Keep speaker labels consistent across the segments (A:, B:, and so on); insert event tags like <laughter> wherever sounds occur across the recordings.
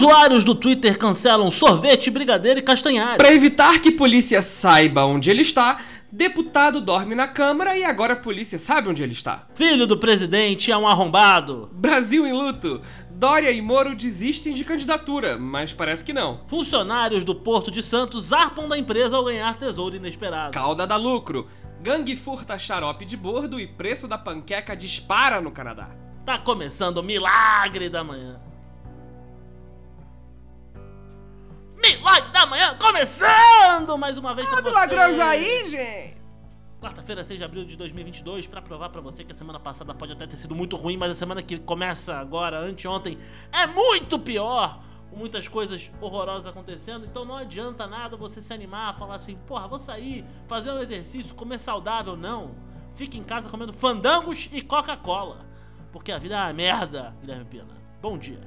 A: Usuários do Twitter cancelam sorvete, brigadeiro e castanhari.
B: Para evitar que polícia saiba onde ele está, deputado dorme na Câmara e agora a polícia sabe onde ele está.
A: Filho do presidente é um arrombado.
B: Brasil em luto. Dória e Moro desistem de candidatura, mas parece que não.
A: Funcionários do Porto de Santos zarpam da empresa ao ganhar tesouro inesperado.
B: Cauda dá lucro. Gangue furta xarope de bordo e preço da panqueca dispara no Canadá.
A: Tá começando o milagre da manhã. Milagre da manhã começando mais uma vez pra
B: Ah,
A: você.
B: milagroso aí, gente!
A: Quarta-feira, 6 de abril de 2022, pra provar pra você que a semana passada pode até ter sido muito ruim, mas a semana que começa agora, anteontem, é muito pior. Com muitas coisas horrorosas acontecendo, então não adianta nada você se animar, falar assim, porra, vou sair, fazer um exercício, comer saudável, não. Fique em casa comendo fandangos e Coca-Cola. Porque a vida é uma merda, Guilherme Pina. Bom dia.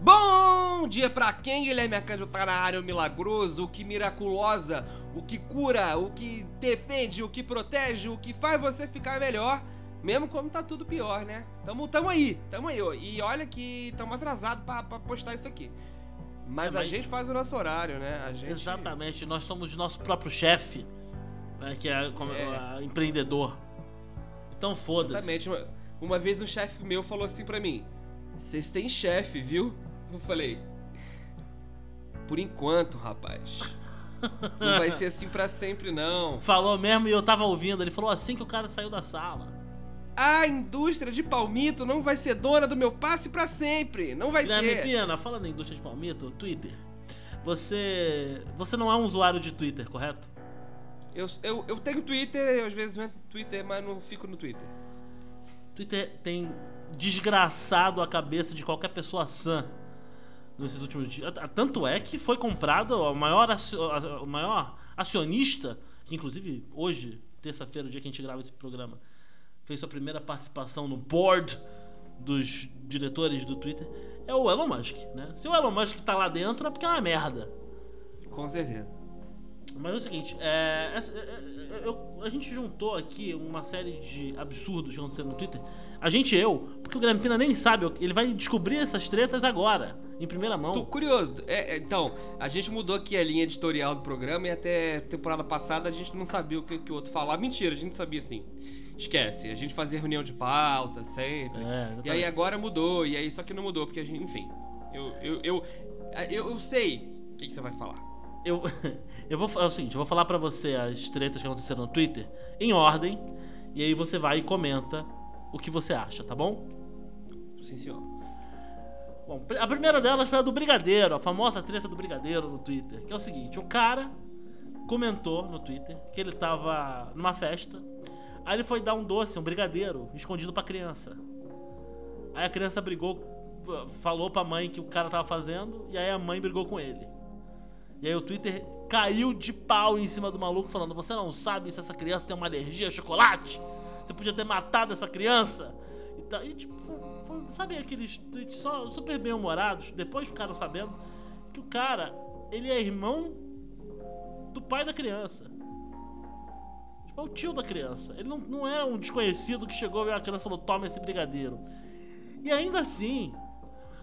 B: Bom dia pra quem, Guilherme Arcanjo tá na área, o milagroso, o que miraculosa, o que cura, o que defende, o que protege, o que faz você ficar melhor, mesmo quando tá tudo pior, né? Tamo, tamo aí, tamo aí, ó. E olha que tamo atrasado pra, pra postar isso aqui. Mas
A: É,
B: a
A: mas-
B: gente faz o nosso horário, né? A gente...
A: Exatamente, nós somos o nosso próprio chefe, né, que é, como-
B: É.
A: empreendedor. Então foda-se.
B: Exatamente. Uma, uma vez um chefe meu falou assim pra mim: Vocês têm chefe, viu? Eu falei: Por enquanto, rapaz. Não vai ser assim pra sempre, não.
A: Falou mesmo e eu tava ouvindo. Ele falou assim que o cara saiu da sala.
B: A indústria de palmito não vai ser dona do meu passe pra sempre. Não vai
A: Guilherme
B: ser.
A: Piana, fala na indústria de palmito, Twitter. Você. Você não é um usuário de Twitter, correto?
B: Eu, eu, eu tenho Twitter, eu às vezes entro no Twitter, mas não fico no Twitter.
A: Twitter tem desgraçado a cabeça de qualquer pessoa sã nesses últimos dias. Tanto é que foi comprado o maior, o maior acionista, que inclusive hoje, terça-feira, o dia que a gente grava esse programa, fez sua primeira participação no board dos diretores do Twitter, é o Elon Musk, né? Se o Elon Musk tá lá dentro é porque é uma merda.
B: Com certeza.
A: Mas é o seguinte, é, essa- é, é, eu- a gente juntou aqui uma série de absurdos que aconteceram no Twitter. A gente eu, porque o Guilherme Pina nem sabe, ele vai descobrir essas tretas agora, em primeira mão.
B: Tô curioso. É, é, então, a gente mudou aqui a linha editorial do programa e até temporada passada a gente não sabia o que, que o outro falava. Mentira, a gente sabia sim. Esquece, a gente fazia reunião de pauta sempre.
A: É,
B: e aí agora mudou, e aí só que não mudou, porque a gente, enfim. Eu, eu, eu, eu, eu sei o que, que você vai falar.
A: Eu, <laughs> eu vou, é o seguinte, eu vou falar pra você as tretas que aconteceram no Twitter, em ordem, e aí você vai e comenta o que você acha, tá bom?
B: Sim, senhor.
A: Bom, a primeira delas foi a do Brigadeiro, a famosa treta do Brigadeiro no Twitter. Que é o seguinte: o cara comentou no Twitter que ele tava numa festa, aí ele foi dar um doce, um brigadeiro, escondido pra criança. Aí a criança brigou, falou pra mãe que o cara tava fazendo, e aí a mãe brigou com ele. E aí o Twitter caiu de pau em cima do maluco, falando: Você não sabe se essa criança tem uma alergia a chocolate? Você podia ter matado essa criança? E, tá, e tipo, foi- sabe aqueles tweets só super bem humorados? Depois ficaram sabendo que o cara, ele é irmão do pai da criança. Tipo, é o tio da criança. Ele não, não é um desconhecido que chegou e a criança falou: Toma esse brigadeiro. E ainda assim,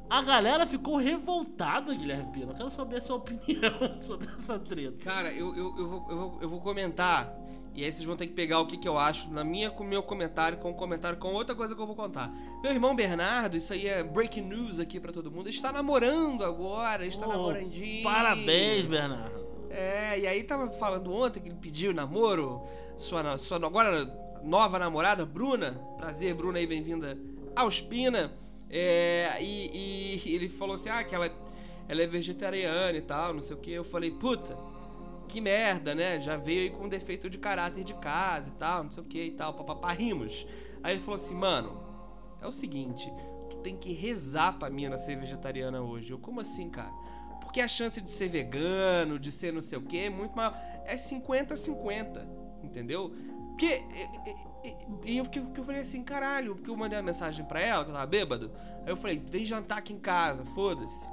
A: a galera ficou revoltada, Guilherme Pino. Eu quero saber a sua opinião <laughs> sobre essa treta.
B: Cara, eu, eu, eu, vou, eu, vou, eu vou comentar. E aí vocês vão ter que pegar o que, que eu acho na minha com meu comentário, com o comentário, com outra coisa que eu vou contar. Meu irmão Bernardo, isso aí é breaking news aqui pra todo mundo, está namorando agora, está
A: Oh,
B: namorandinho.
A: Parabéns, Bernardo.
B: É, e aí tava falando ontem que ele pediu namoro, sua, sua agora nova namorada, Bruna. Prazer, Bruna aí, bem-vinda ao Spina. É, e, e ele falou assim, ah, que ela, ela é vegetariana e tal, não sei o que. Eu falei, puta, que merda, né? Já veio aí com defeito de caráter de casa e tal, não sei o que e tal, papapá, rimos. Aí ele falou assim, mano, é o seguinte, tu tem que rezar pra mina ser vegetariana hoje. Eu, como assim, cara? Porque a chance de ser vegano, de ser não sei o que, é muito maior. É 50-50, entendeu? Porque. E, eu, eu falei assim, caralho, porque eu mandei uma mensagem pra ela, que tava bêbado. Aí eu falei, vem jantar aqui em casa, foda-se.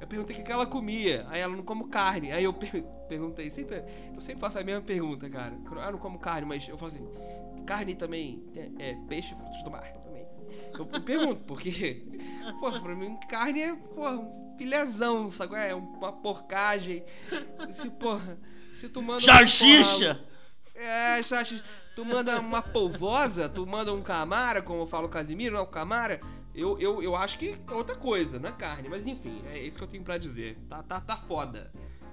B: Eu perguntei o que ela comia. Aí ela não como carne. Aí eu per- perguntei, sempre, eu sempre faço a mesma pergunta, cara. Eu "Ah, não como carne, mas eu falo assim, carne também, é, é peixe e frutos do mar também. Eu <laughs> pergunto, porque, <laughs> porra, pra mim carne é, porra, filhazão, sabe? É uma porcagem. Se, porra, se tu manda.
A: Charchicha!
B: É, Charchicha. Tu manda uma polvosa, tu manda um camara, como fala o Casimiro, não é o camara. Eu, eu, eu acho que é outra coisa, não é carne. Mas enfim, é isso que eu tenho pra dizer. Tá, tá, tá foda.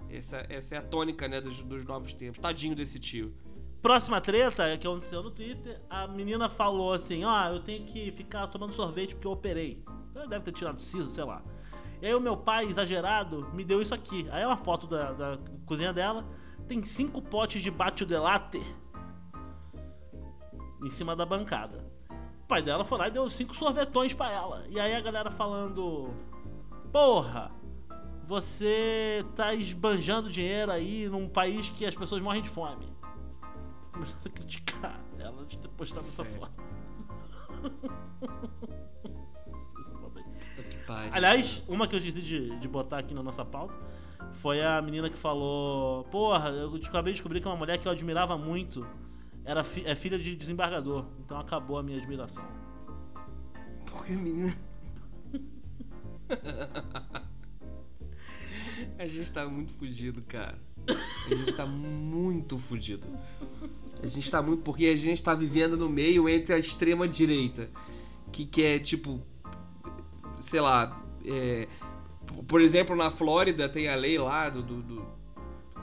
B: Essa, essa é a tônica, né, dos, dos novos tempos. Tadinho desse tio.
A: Próxima treta que aconteceu no Twitter, a menina falou assim: Ó, eu tenho que ficar tomando sorvete porque eu operei. Deve ter tirado siso, sei lá. E aí o meu pai, exagerado, me deu isso aqui. Aí é uma foto da, da cozinha dela. Tem cinco potes de batio de latte em cima da bancada. O pai dela foi lá e deu cinco sorvetões para ela. E aí a galera falando: Porra, você tá esbanjando dinheiro aí num país que as pessoas morrem de fome. Começando a criticar ela de ter postado essa foto. Aliás, uma que eu esqueci de, de botar aqui na nossa pauta foi a menina que falou: Porra, eu acabei de descobrir que uma mulher que eu admirava muito era fi é filha de desembargador. Então acabou a minha admiração.
B: Porque menina. a gente tá muito fudido, cara. A gente tá muito fudido. A gente tá muito. Porque a gente tá vivendo no meio entre a extrema direita. Que quer, tipo. Sei lá. É, por exemplo, na Flórida tem a lei lá do, do, do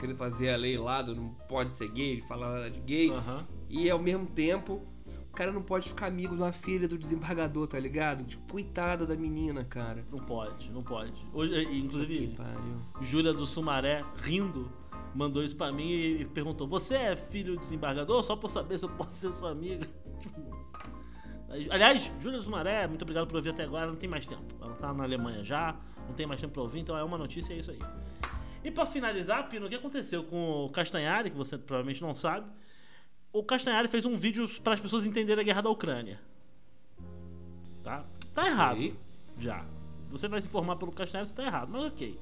B: querendo fazer a lei lá do não pode ser gay, falar de gay.
A: Uhum.
B: E ao mesmo tempo, o cara não pode ficar amigo de uma filha do desembargador, tá ligado? Tipo, coitada da menina, cara.
A: Não pode, não pode. Hoje, inclusive, Júlia do Sumaré, rindo, mandou isso pra mim e perguntou: Você é filho do desembargador? Só pra eu saber se eu posso ser sua amiga. <laughs> Aliás, Júlia Sumaré, muito obrigado por ouvir até agora. Não tem mais tempo. Ela tá na Alemanha já, não tem mais tempo pra ouvir, então é uma notícia, é isso aí. E para finalizar, Pino, o que aconteceu com o Castanhari, que você provavelmente não sabe? O Castanhari fez um vídeo para as pessoas entenderem a guerra da Ucrânia. Tá? Tá errado. Já. Você vai se informar pelo Castanhari se tá errado, mas ok.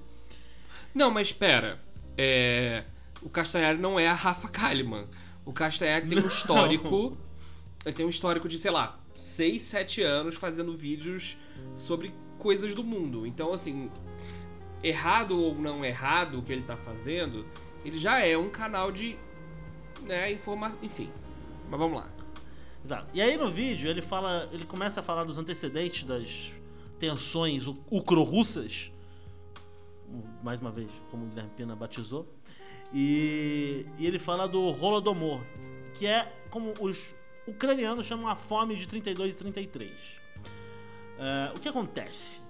B: Não, mas espera. É... O Castanhari não é a Rafa Kalimann. O Castanhari tem um <laughs> histórico. Ele tem um histórico de, sei lá, 6, 7 anos fazendo vídeos sobre coisas do mundo. Então, assim, errado ou não errado o que ele tá fazendo, ele já é um canal de né, informação, enfim. Mas vamos lá.
A: Exato. E aí no vídeo ele fala, ele começa a falar dos antecedentes das tensões ucro-russas, mais uma vez, como o Guilherme Pina batizou, e, e ele fala do Holodomor, que é como os ucranianos chamam a fome de 32 e 33. Uh, é, o que acontece?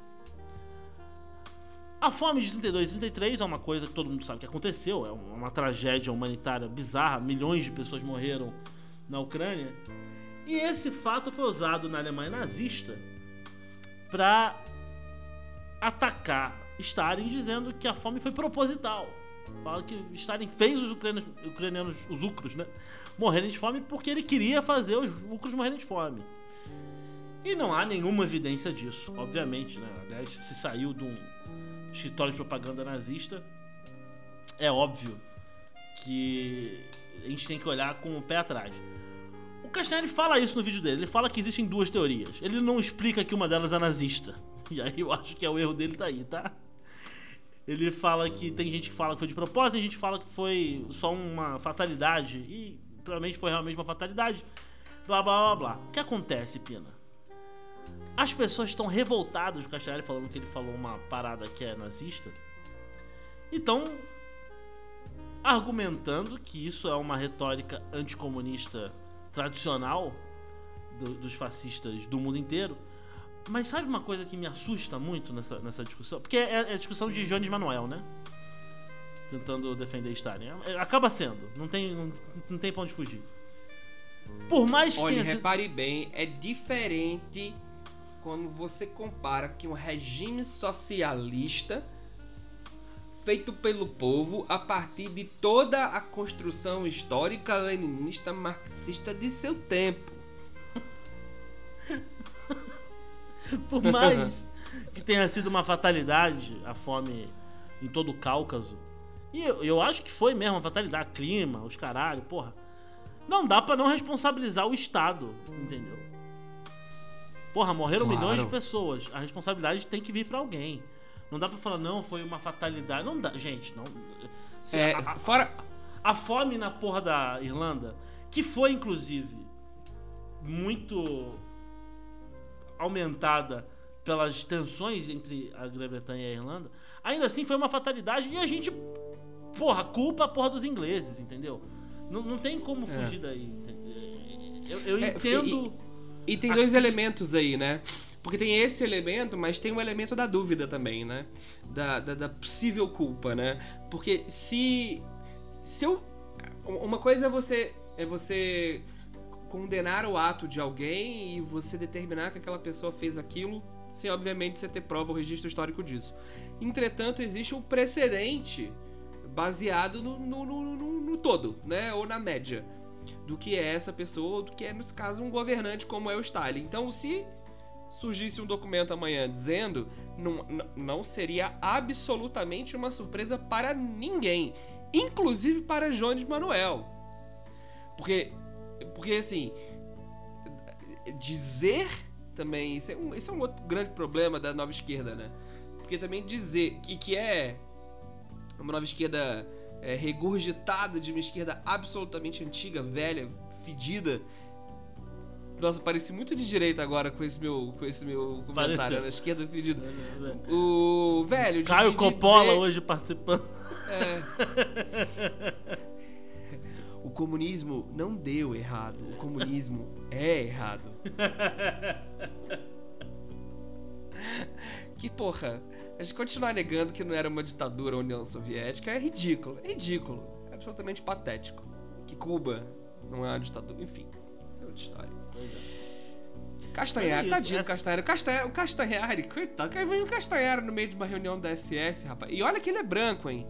A: A fome de 32 e 33 é uma coisa que todo mundo sabe que aconteceu, é uma tragédia humanitária bizarra, milhões de pessoas morreram na Ucrânia. E esse fato foi usado na Alemanha nazista para atacar Stalin, dizendo que a fome foi proposital. Fala que Stalin fez os ucranianos, ucranianos os ucros, né, morrerem de fome porque ele queria fazer os ucros morrerem de fome. E não há nenhuma evidência disso, obviamente, né? Aliás, se saiu de um escritório de propaganda nazista, é óbvio que a gente tem que olhar com o pé atrás. O Castanheira fala isso no vídeo dele. Ele fala que existem duas teorias. Ele não explica que uma delas é nazista. <laughs> E aí eu acho que é o erro dele tá aí, tá? Ele fala que tem gente que fala que foi de propósito, tem gente que fala que foi só uma fatalidade. E provavelmente foi realmente uma fatalidade. Blá blá blá blá. O que acontece, Pina? As pessoas estão revoltadas com o Castanheira falando que ele falou uma parada que é nazista. Então, argumentando que isso é uma retórica anticomunista tradicional do, dos fascistas do mundo inteiro. Mas sabe uma coisa que me assusta muito nessa, nessa discussão? Porque é, é a discussão de Jones Manuel, né? Tentando defender Stalin. É, acaba sendo, não tem, não, não tem pra onde fugir. Por mais que.
B: Olha, repare sido... bem, é diferente quando você compara que um regime socialista feito pelo povo a partir de toda a construção histórica leninista marxista de seu tempo. <laughs>
A: Por mais que tenha sido uma fatalidade a fome em todo o Cáucaso, e eu, eu acho que foi mesmo uma fatalidade, clima, os caralho, porra. Não dá para não responsabilizar o Estado, entendeu? Porra, morreram claro. milhões de pessoas. A responsabilidade tem que vir para alguém. Não dá pra falar, não, foi uma fatalidade. Não dá, gente, não. Assim,
B: É,
A: a,
B: fora.
A: a fome na porra da Irlanda, que foi inclusive muito aumentada pelas tensões entre a Grã-Bretanha e a Irlanda, ainda assim foi uma fatalidade e a gente, porra, culpa a porra dos ingleses, entendeu? Não, não tem como
B: É.
A: fugir daí. entendeu? Eu, eu
B: É,
A: entendo.
B: E tem dois elementos aí, né? Porque tem esse elemento, mas tem o elemento da dúvida também, né? Da, da, da possível culpa, né? Porque se. Se eu. Uma coisa é você. É você condenar o ato de alguém e você determinar que aquela pessoa fez aquilo, sem obviamente você ter prova ou registro histórico disso. Entretanto, existe um precedente baseado no, no, no, no- no todo, né? Ou na média do que é essa pessoa, do que é, nesse caso, um governante como é o Stalin. Então, se surgisse um documento amanhã dizendo, não, não seria absolutamente uma surpresa para ninguém, inclusive para Jones Manuel. Porque, porque assim, dizer também, isso é, um, isso é um outro grande problema da nova esquerda, né? Porque também dizer que, que é uma nova esquerda é, regurgitada de uma esquerda absolutamente antiga, velha, fedida. Nossa, pareci muito de direita agora com esse meu, com esse meu comentário
A: Pareceu.
B: na esquerda fedida. O velho, de,
A: Caio
B: de- de
A: Coppola
B: dizer-
A: hoje participando.
B: é. O comunismo não deu errado. O comunismo <laughs> é errado. Que porra. A gente continuar negando que não era uma ditadura a União Soviética é ridículo. É ridículo. É absolutamente patético. Que Cuba não é uma ditadura. Enfim. É outra história. Castanhari,
A: Mas é isso,
B: tadinho do
A: essa-
B: Castanhari. O Castanhari, o Castanhari, coitado, veio um Castanhari no meio de uma reunião da SS, rapaz. E olha que ele é branco, hein?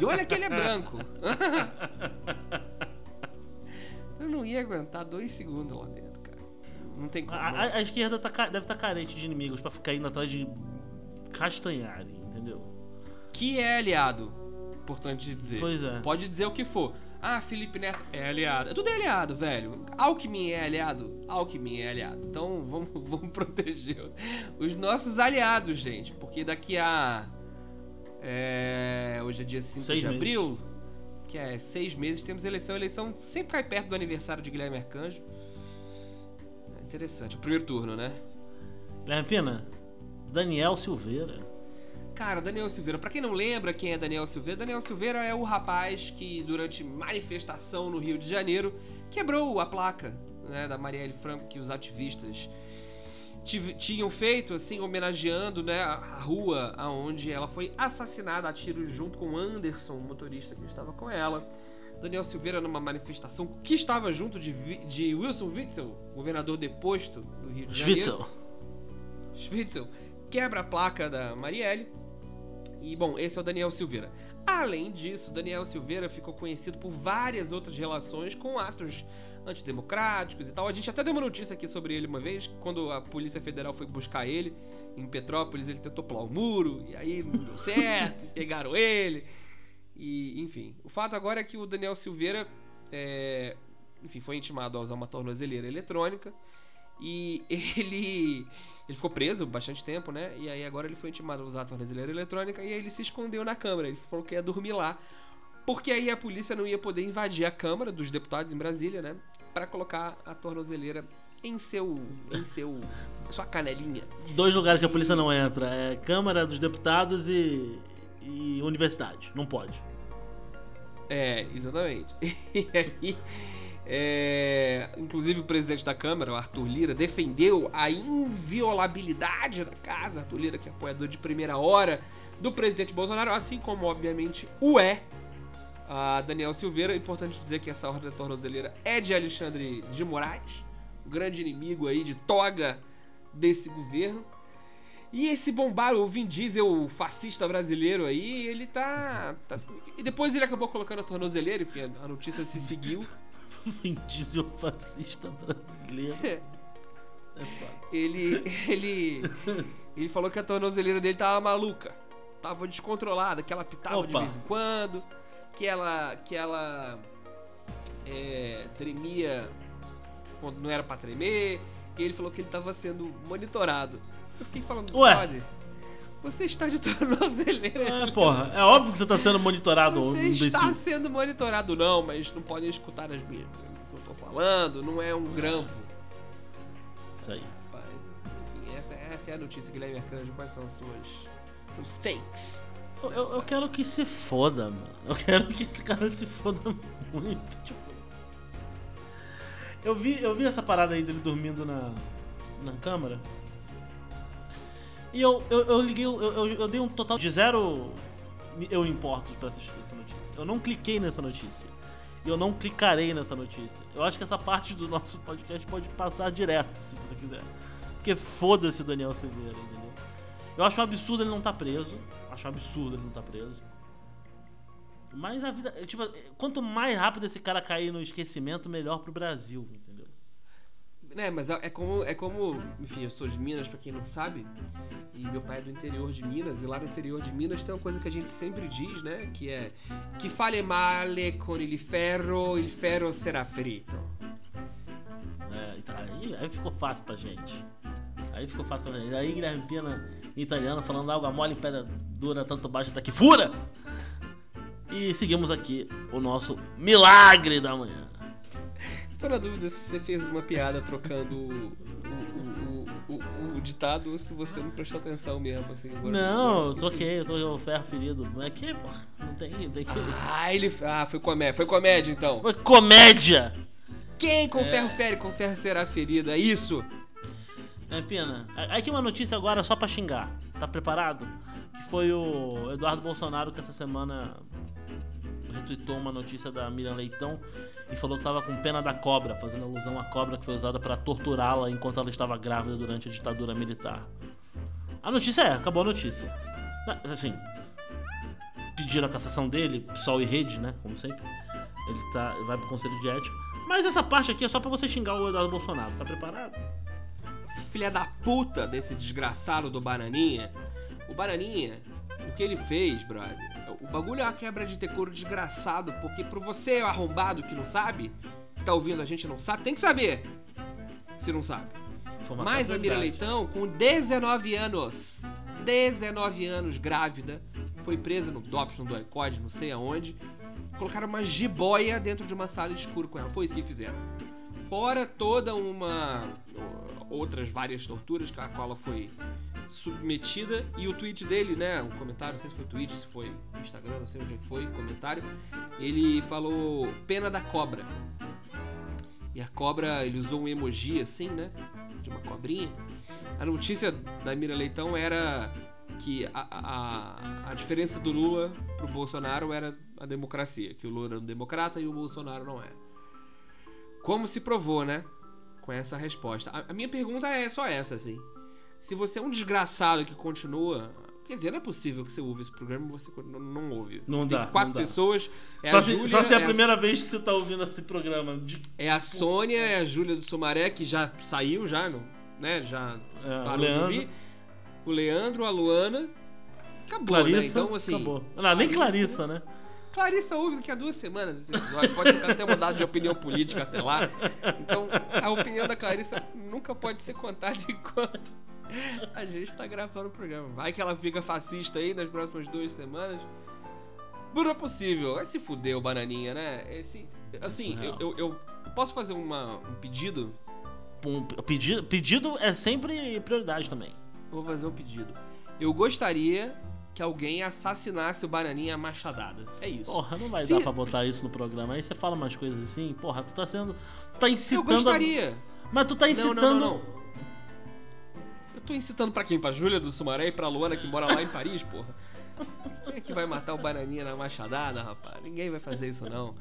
B: E olha que ele é branco. <laughs> Eu não ia aguentar dois segundos lá dentro, cara. Não tem como.
A: A, a- a esquerda tá deve estar carente de inimigos pra ficar indo atrás de Castanhari, entendeu?
B: Que é aliado. Importante dizer.
A: Pois é.
B: Pode dizer o que for. Ah, Felipe Neto é aliado. Tudo é aliado, velho. Alckmin é aliado. Alckmin é aliado. Então <laughs> vamos, vamos proteger os nossos aliados, gente. Porque daqui a. é, hoje é dia 5
A: Seis
B: de
A: meses.
B: abril. Que é seis meses, temos eleição. A eleição sempre cai perto do aniversário de Guilherme Arcanjo. É interessante. O primeiro turno, né?
A: Guilherme Pina, Daniel Silveira.
B: Cara, Daniel Silveira, pra quem não lembra quem é Daniel Silveira, Daniel Silveira é o rapaz que durante manifestação no Rio de Janeiro quebrou a placa né, da Marielle Franco que os ativistas tinham feito, assim, homenageando né, a rua aonde ela foi assassinada a tiros junto com Anderson, o motorista que estava com ela. Daniel Silveira numa manifestação que estava junto de, de Wilson Witzel, governador deposto do Rio de Janeiro.
A: Schwitzel.
B: Schwitzel quebra a placa da Marielle. E bom, esse é o Daniel Silveira. Além disso, Daniel Silveira ficou conhecido por várias outras relações com atos antidemocráticos e tal. A gente até deu uma notícia aqui sobre ele uma vez, quando a Polícia Federal foi buscar ele em Petrópolis, ele tentou pular o muro, e aí não deu certo, <laughs> pegaram ele. E, enfim, o fato agora é que o Daniel Silveira é, enfim, foi intimado a usar uma tornozeleira eletrônica e <laughs> ele ele ficou preso bastante tempo, né? E aí agora ele foi intimado a usar a tornozeleira eletrônica e aí ele se escondeu na Câmara. Ele falou que ia dormir lá. Porque aí a polícia não ia poder invadir a Câmara dos Deputados em Brasília, né? Pra colocar a tornozeleira em seu. em seu. sua canelinha.
A: Dois lugares que a polícia não entra: é Câmara dos Deputados e, e Universidade. Não pode.
B: É, exatamente. <laughs> E aí, é, inclusive o presidente da Câmara, o Arthur Lira, defendeu a inviolabilidade da casa. Arthur Lira, que é apoiador de primeira hora do presidente Bolsonaro, assim como, obviamente, o é a Daniel Silveira. Importante dizer que essa ordem da tornozeleira é de Alexandre de Moraes, o grande inimigo aí de toga desse governo. E esse bombado, o Vin Diesel, o fascista brasileiro aí, ele tá, tá- E depois ele acabou colocando a tornozeleira, enfim, a notícia se seguiu. <laughs>
A: Vin Diesel fascista brasileiro. É foda.
B: Ele. Ele. <laughs> Ele falou que a tornozeleira dele tava maluca. Tava descontrolada, que ela pitava de
A: Opa.
B: vez em quando, que ela. que ela. é, tremia quando não era pra tremer. E ele falou que ele tava sendo monitorado. Eu fiquei falando,
A: Ué.
B: brother, Você está de tornozeleira.
A: É, porra, é óbvio que você tá sendo monitorado,
B: Você
A: um
B: está sendo monitorado, não, mas não podem escutar as minhas. O que eu tô falando não é um grampo.
A: Isso aí.
B: Enfim, essa, essa é a notícia, Guilherme Arcanjo. Quais são as suas. seus takes?
A: Eu, eu- eu quero que se foda, mano. Eu quero que esse cara se foda muito. Tipo. Eu vi, eu vi essa parada aí dele dormindo na, na câmara. E eu, eu, eu liguei, eu, eu, eu dei um total de zero eu importo pra assistir essa notícia. Eu não cliquei nessa notícia. E eu não clicarei nessa notícia. Eu acho que essa parte do nosso podcast pode passar direto, se você quiser. Porque foda-se o Daniel Silveira, entendeu? Eu acho um absurdo ele não estar preso. Acho um absurdo ele não estar preso. Mas a vida. Tipo, quanto mais rápido esse cara cair no esquecimento, melhor pro Brasil,
B: Né, mas é é como, é como, enfim, eu sou de Minas, pra quem não sabe, e meu pai é do interior de Minas, e lá no interior de Minas tem uma coisa que a gente sempre diz, né, que é que fale male con il ferro, il ferro será ferito.
A: É, então, aí, aí ficou fácil pra gente. Aí ficou fácil pra gente. Aí Guilherme Pina, italiano, falando água mole pedra dura, tanto baixa até que fura. E seguimos aqui o nosso milagre da manhã.
B: Tô na dúvida se você fez uma piada trocando o, o, o, o- ditado ou se você não prestou atenção mesmo, assim. Agora,
A: Não, eu troquei, eu troquei o ferro ferido. Não é que, porra, não tem, tem que.
B: Ah, ele. Ah, foi comédia. Foi comédia então.
A: Foi comédia!
B: Quem com ferro fere, com ferro será ferido. É isso?
A: É, Pina, aí que uma notícia agora só pra xingar. Tá preparado? Que foi o Eduardo Bolsonaro que essa semana retweetou uma notícia da Miriam Leitão e falou que tava com pena da cobra, fazendo alusão à cobra que foi usada para torturá-la enquanto ela estava grávida durante a ditadura militar. A notícia é, acabou a notícia. Assim, pediram a cassação dele, sol e rede, né? Como sempre. Ele tá, vai pro conselho de ética. Mas essa parte aqui é só pra você xingar o Eduardo Bolsonaro. Tá preparado?
B: Esse filha da puta desse desgraçado do Bananinha. O Bananinha, o que ele fez, brother? O bagulho é uma quebra de decoro desgraçado, porque pro você arrombado que não sabe, que tá ouvindo a gente e não sabe, tem que saber. Se não sabe.
A: Informação
B: Mas a Mira. Leitão, com 19 anos, 19 anos grávida, foi presa no DOPS, no DOICOD, não sei aonde. Colocaram uma jiboia dentro de uma sala escura com ela. Foi isso que fizeram. Fora toda uma. outras várias torturas a qual ela foi submetida. E o tweet dele, né? Um comentário, não sei se foi tweet, se foi Instagram, não sei onde foi, comentário. Ele falou pena da cobra. E a cobra, ele usou um emoji assim, né? De uma cobrinha. A notícia da Mira Leitão era que a, a, a diferença do Lula pro Bolsonaro era a democracia. Que o Lula era um democrata e o Bolsonaro não é. Como se provou, né? Com essa resposta. A, a minha pergunta é só essa, assim. Se você é um desgraçado que continua. Quer dizer, não é possível que você ouve esse programa e você não, não ouve.
A: Não
B: Tem
A: dá,
B: quatro
A: não dá.
B: pessoas. É
A: só,
B: a
A: se,
B: Júlia,
A: só se é a
B: é a
A: primeira vez que você tá ouvindo esse programa. De,
B: É a Sônia, é a Júlia do Sumaré, que já saiu, já, não, né? Já
A: É,
B: parou de
A: Leandro.
B: ouvir. O Leandro, a Luana. Acabou,
A: Clarissa.
B: né? Então, assim.
A: acabou. Não, nem Clarissa, né?
B: Clarissa ouve daqui a duas semanas esse episódio. Pode tenha mudado de opinião política até lá. Então, a opinião da Clarissa nunca pode ser contada <laughs> enquanto a gente tá gravando o programa. Vai que ela fica fascista aí nas próximas duas semanas. Não é possível. Vai se fuder o bananinha, né? Esse, assim, eu,
A: Surreal.
B: eu, eu posso fazer uma, um pedido?
A: Um pedido, pedido é sempre prioridade também.
B: Eu Vou fazer um pedido. Eu gostaria que alguém assassinasse o bananinha a machadada. É isso.
A: Porra, não vai
B: Se-
A: dar pra botar isso no programa. Aí você fala umas coisas assim, porra, tu tá sendo. Tu tá
B: eu
A: incitando. a-
B: gostaria.
A: Mas tu tá incitando.
B: não, não, não. Eu tô incitando pra quem? Pra Júlia do Sumaré e pra Luana que mora lá em Paris, porra? Quem é que vai matar o bananinha na machadada, rapaz? Ninguém vai fazer isso, não.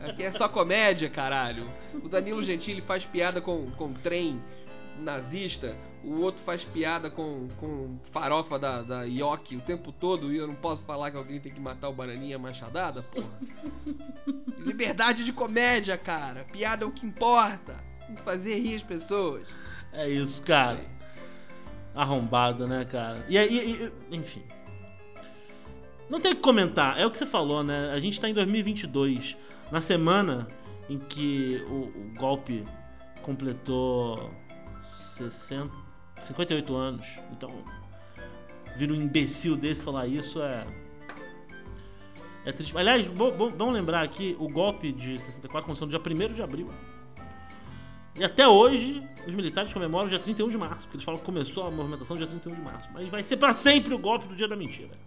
B: Aqui é só comédia, caralho. O Danilo Gentili faz piada com, com trem nazista, o outro faz piada com, com farofa da, da Yoki o tempo todo e eu não posso falar que alguém tem que matar o bananinha machadada, porra. Liberdade de comédia, cara. Piada é o que importa. Tem que fazer rir as pessoas.
A: É isso, cara. Arrombado, né, cara? E aí, enfim. Não tem o que comentar, é o que você falou, né? A gente tá em 2022, na semana em que o, o golpe completou 60, 58 anos. Então, vir um imbecil desse falar isso é. É triste. Aliás, vamos lembrar aqui: o golpe de 64 começou no dia 1 de abril. E até hoje, os militares comemoram o dia 31 de março, porque eles falam que começou a movimentação dia 31 de março. Mas vai ser pra sempre o golpe do dia da mentira.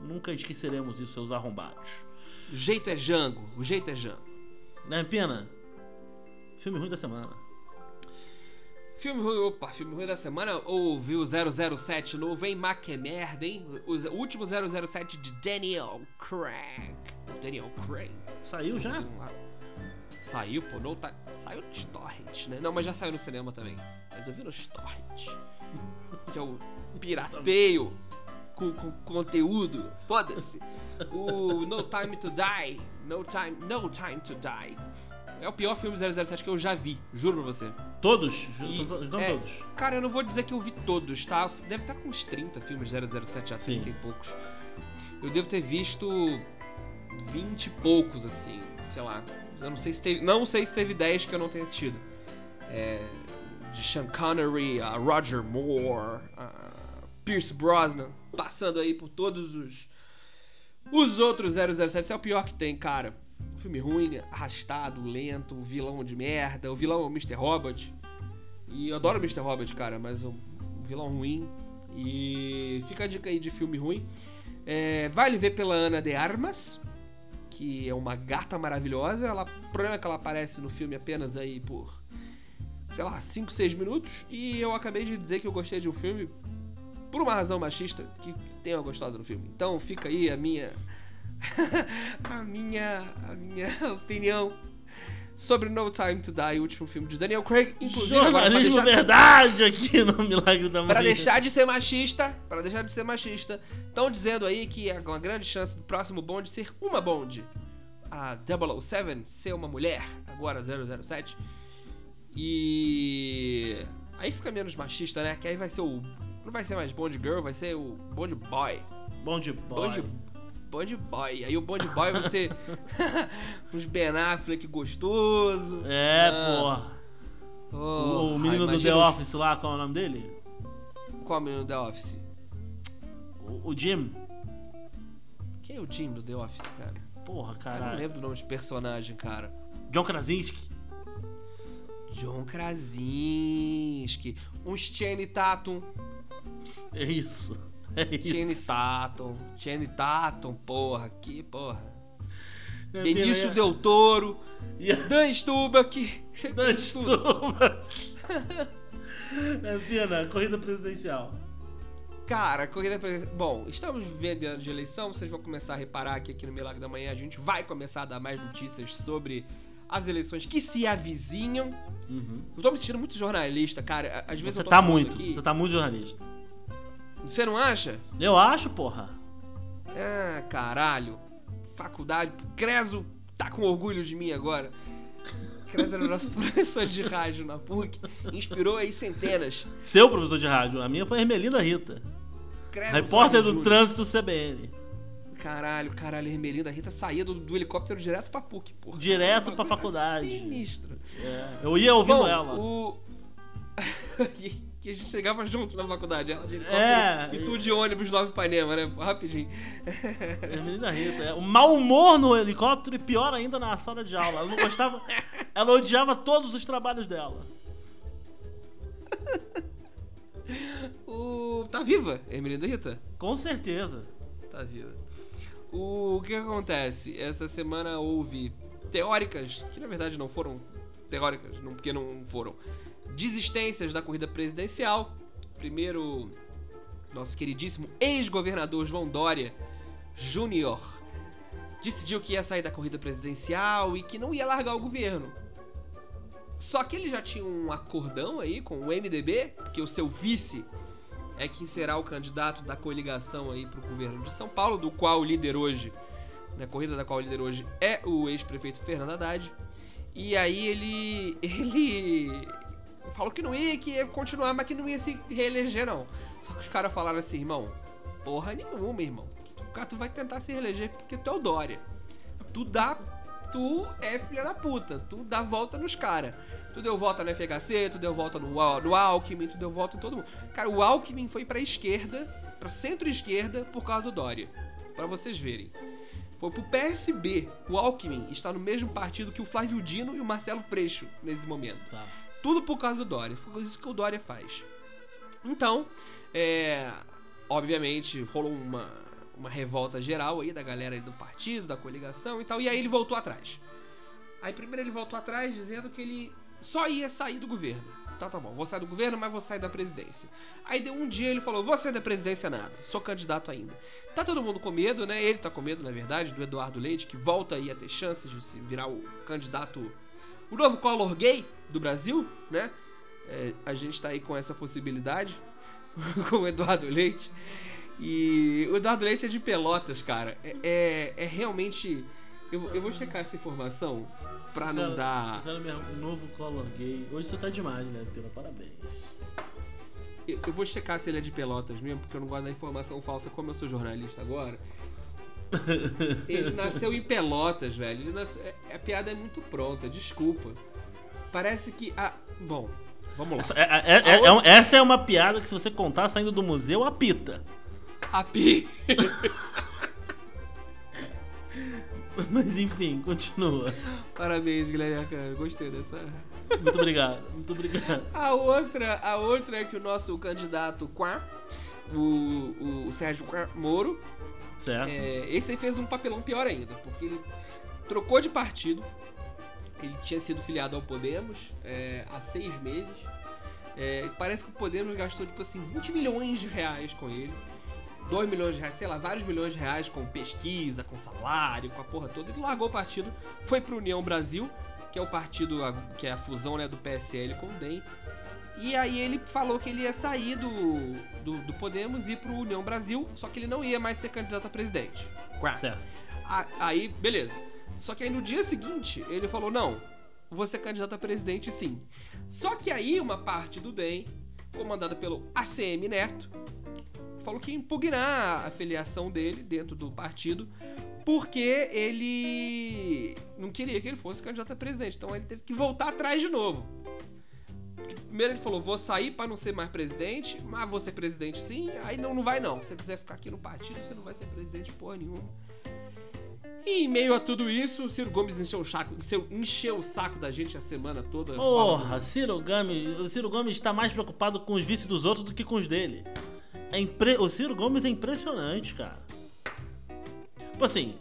A: Nunca esqueceremos isso, seus arrombados.
B: O jeito é Jango, o jeito é Jango.
A: Né, Pena? Filme ruim da semana.
B: Filme ruim, opa, filme ruim da semana, ouvi o 007 novo, hein? Má que merda, hein? O, o último 007 de Daniel Craig. Daniel Craig.
A: Saiu já?
B: Saiu, pô, não tá. Saiu no Storage, né? Não, mas já saiu no cinema também. Mas eu vi no Storage. Que é o pirateio com, com conteúdo. Foda-se. O No Time to Die. No Time, no time to Die. É o pior filme 007 que eu já vi, juro pra você.
A: Todos?
B: E-
A: Não
B: é,
A: todos.
B: Cara, eu não vou dizer que eu vi todos, tá? Deve estar com uns 30 filmes 007 a 30
A: Sim.
B: e poucos. Eu devo ter visto 20 e poucos, assim, sei lá. Eu não sei se teve, não sei se teve 10 que eu não tenha assistido. É, de Sean Connery, a Roger Moore, a Pierce Brosnan, passando aí por todos os os outros 007. Esse é o pior que tem, cara. Filme ruim, arrastado, lento, vilão de merda. O vilão é o Mr. Robot. E eu adoro o Mr. Robot, cara, mas o vilão ruim. E fica a dica aí de filme ruim. É, vale ver pela Ana de Armas, que é uma gata maravilhosa. Ela, que ela aparece no filme apenas aí por, sei lá, 5, 6 minutos. E eu acabei de dizer que eu gostei de um filme por uma razão machista que tem uma gostosa no filme. Então fica aí a minha <laughs> a minha a minha <laughs> opinião sobre No Time to Die, o último filme de Daniel Craig, inclusive agora
A: Jornalismo
B: deixar, de ser,
A: verdade aqui no Milagre da Manhã.
B: pra deixar de ser machista, para deixar de ser machista, estão dizendo aí que há uma grande chance do próximo Bond ser uma Bond. A 007 ser uma mulher, agora 007. E aí fica menos machista, né? Que aí vai ser o não vai ser mais Bond Girl, vai ser o Bond Boy.
A: Bom de boy.
B: Bond, Bond Boy. Aí o Bond Boy ser uns <laughs> <laughs> Ben Affleck gostoso.
A: É,
B: Ah,
A: porra.
B: oh,
A: o, o menino
B: ah,
A: do The Office lá, qual é o nome dele?
B: Qual é o menino do The Office?
A: O, o Jim.
B: Quem é o Jim do The Office, cara?
A: Porra,
B: Eu não
A: caralho.
B: lembro do nome de personagem, cara.
A: John Krasinski.
B: John Krasinski. Um Channing Tatum.
A: É isso. É
B: Channing. Tatum. Channing Tatum, porra. Que porra.
A: É,
B: Benício
A: pena-
B: Del Toro.
A: A
B: Dan Stubach. <laughs>
A: Dan Stubach. <laughs> É, pena, corrida presidencial.
B: Cara, corrida presen- Bom, estamos vivendo ano de eleição, vocês vão começar a reparar que aqui no Milagre da Manhã a gente vai começar a dar mais notícias sobre as eleições que se avizinham.
A: Uhum.
B: Eu tô me sentindo muito jornalista, cara. Às vezes
A: Você
B: eu tô
A: tá muito.
B: aqui-
A: Você tá muito jornalista.
B: Você não acha?
A: Eu acho, porra.
B: Ah, caralho. Faculdade. Creso tá com orgulho de mim agora. Creso era o nosso <laughs> professor de rádio na PUC. Inspirou aí centenas.
A: Seu professor de rádio. A minha foi a Ermelinda Rita.
B: Creso
A: Repórter do
B: Júnior.
A: trânsito CBN.
B: Caralho, caralho, Hermelinda Rita saía do, do helicóptero direto pra PUC, porra.
A: Direto pra faculdade.
B: Sinistro.
A: É, Eu ia ouvindo
B: Bom,
A: ela.
B: o... <laughs> que a gente chegava junto na faculdade, ela de helicóptero
A: É.
B: e tu de ônibus Nova Ipanema, né? Rapidinho.
A: Ermelinda Rita. É, o mau humor no helicóptero e pior ainda na sala de aula. Ela não gostava. <laughs> ela odiava todos os trabalhos dela.
B: O... Tá viva, Hermelinda Rita?
A: Com certeza.
B: Tá viva. O que acontece? Essa semana houve teóricas, que na verdade não foram teóricas, não, porque não foram, desistências da corrida presidencial. Primeiro, nosso queridíssimo ex-governador João Dória Júnior decidiu que ia sair da corrida presidencial e que não ia largar o governo. Só que ele já tinha um acordão aí com o MDB, que o seu vice é quem será o candidato da coligação aí pro governo de São Paulo, do qual o líder hoje, na corrida da qual o líder hoje é o ex-prefeito Fernando Haddad. E aí ele <laughs> ele falou que não ia, que ia continuar, mas que não ia se reeleger não. Só que os caras falaram assim, irmão, porra nenhuma, irmão. Tu, tu vai tentar se reeleger porque tu é o Dória. Tu dá tu é filha da puta, tu dá volta nos caras. Tu deu volta no FHC, tu deu volta no, no Alckmin, tu deu volta em todo mundo. Cara, o Alckmin foi pra esquerda pra centro-esquerda por causa do Dória. Pra vocês verem. Foi pro PSB. O Alckmin está no mesmo partido que o Flávio Dino e o Marcelo Freixo nesse momento.
A: Tá.
B: Tudo por causa do Dória. Foi isso que o Dória faz. Então, é, obviamente, rolou uma, uma revolta geral aí da galera aí do partido, da coligação e tal. E aí ele voltou atrás. Aí primeiro ele voltou atrás dizendo que ele só ia sair do governo. Tá, tá bom, vou sair do governo, mas vou sair da presidência. Aí deu um dia ele falou: vou sair da presidência nada, sou candidato ainda. Tá todo mundo com medo, né? Ele tá com medo, na verdade, do Eduardo Leite, que volta aí a ter chances de se virar o candidato, o novo color gay do Brasil, né? É, a gente tá aí com essa possibilidade <laughs> com o Eduardo Leite. E o Eduardo Leite é de Pelotas, cara. É, é, é realmente. Eu, eu vou checar essa informação pra não
A: Cara,
B: dar.
A: Sério mesmo, novo color gay. Hoje você tá demais, né, Pila? Parabéns.
B: Eu, eu vou checar se ele é de Pelotas mesmo, porque eu não gosto da informação falsa, como eu sou jornalista agora. <laughs> Ele nasceu em Pelotas, velho. Ele nasceu- é- a piada é muito pronta, desculpa. Parece que. Ah, bom, vamos lá.
A: Essa é, é- é- é um- essa é uma piada que se você contar saindo do museu, apita.
B: A Pi. <laughs>
A: Mas enfim, continua.
B: Parabéns, Guilherme. Gostei dessa.
A: Muito obrigado, muito obrigado.
B: A outra, a outra é que o nosso candidato Quá, o, o Sérgio Quá Moro,
A: Certo?
B: É, esse fez um papelão pior ainda, porque ele trocou de partido. Ele tinha sido filiado ao Podemos é, há seis meses. É, parece que o Podemos gastou, tipo assim, 20 milhões de reais com ele. 2 milhões de reais, sei lá, vários milhões de reais com pesquisa, com salário, com a porra toda. Ele largou o partido, foi pro União Brasil, que é o partido, que é a fusão né, do PSL com o DEM. E aí ele falou que ele ia sair do, do, do Podemos e ir pro União Brasil, só que ele não ia mais ser candidato a presidente.
A: Certo.
B: A- Aí, beleza. Só que aí no dia seguinte, ele falou: não, vou ser candidato a presidente sim. Só que aí uma parte do DEM, comandada pelo ACM Neto, falou que ia impugnar a filiação dele dentro do partido, porque ele não queria que ele fosse candidato a presidente. Então ele teve que voltar atrás de novo. Primeiro ele falou, vou sair pra não ser mais presidente, mas vou ser presidente sim. Aí não, não vai não. Se você quiser ficar aqui no partido, você não vai ser presidente porra nenhuma. E em meio a tudo isso, o Ciro Gomes encheu o saco, encheu, encheu o saco da gente a semana toda.
A: Porra, Ciro Gomes, o Ciro Gomes está mais preocupado com os vícios dos outros do que com os dele. É impre- O Ciro Gomes é impressionante, cara. Tipo assim,